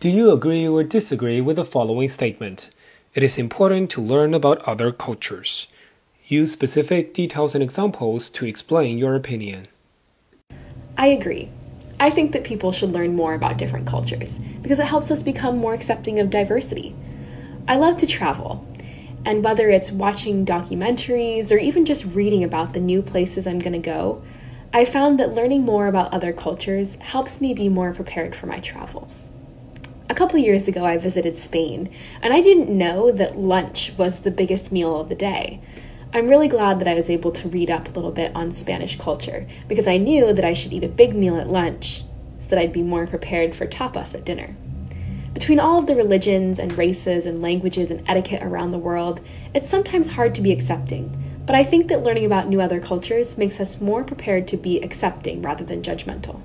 Do you agree or disagree with the following statement? It is important to learn about other cultures. Use specific details and examples to explain your opinion. I agree. I think that people should learn more about different cultures because it helps us become more accepting of diversity. I love to travel, and whether it's watching documentaries or even just reading about the new places I'm going to go, I found that learning more about other cultures helps me be more prepared for my travels. A couple years ago, I visited Spain, and I didn't know that lunch was the biggest meal of the day. I'm really glad that I was able to read up a little bit on Spanish culture because I knew that I should eat a big meal at lunch so that I'd be more prepared for tapas at dinner. Between all of the religions and races and languages and etiquette around the world, it's sometimes hard to be accepting, but I think that learning about new other cultures makes us more prepared to be accepting rather than judgmental.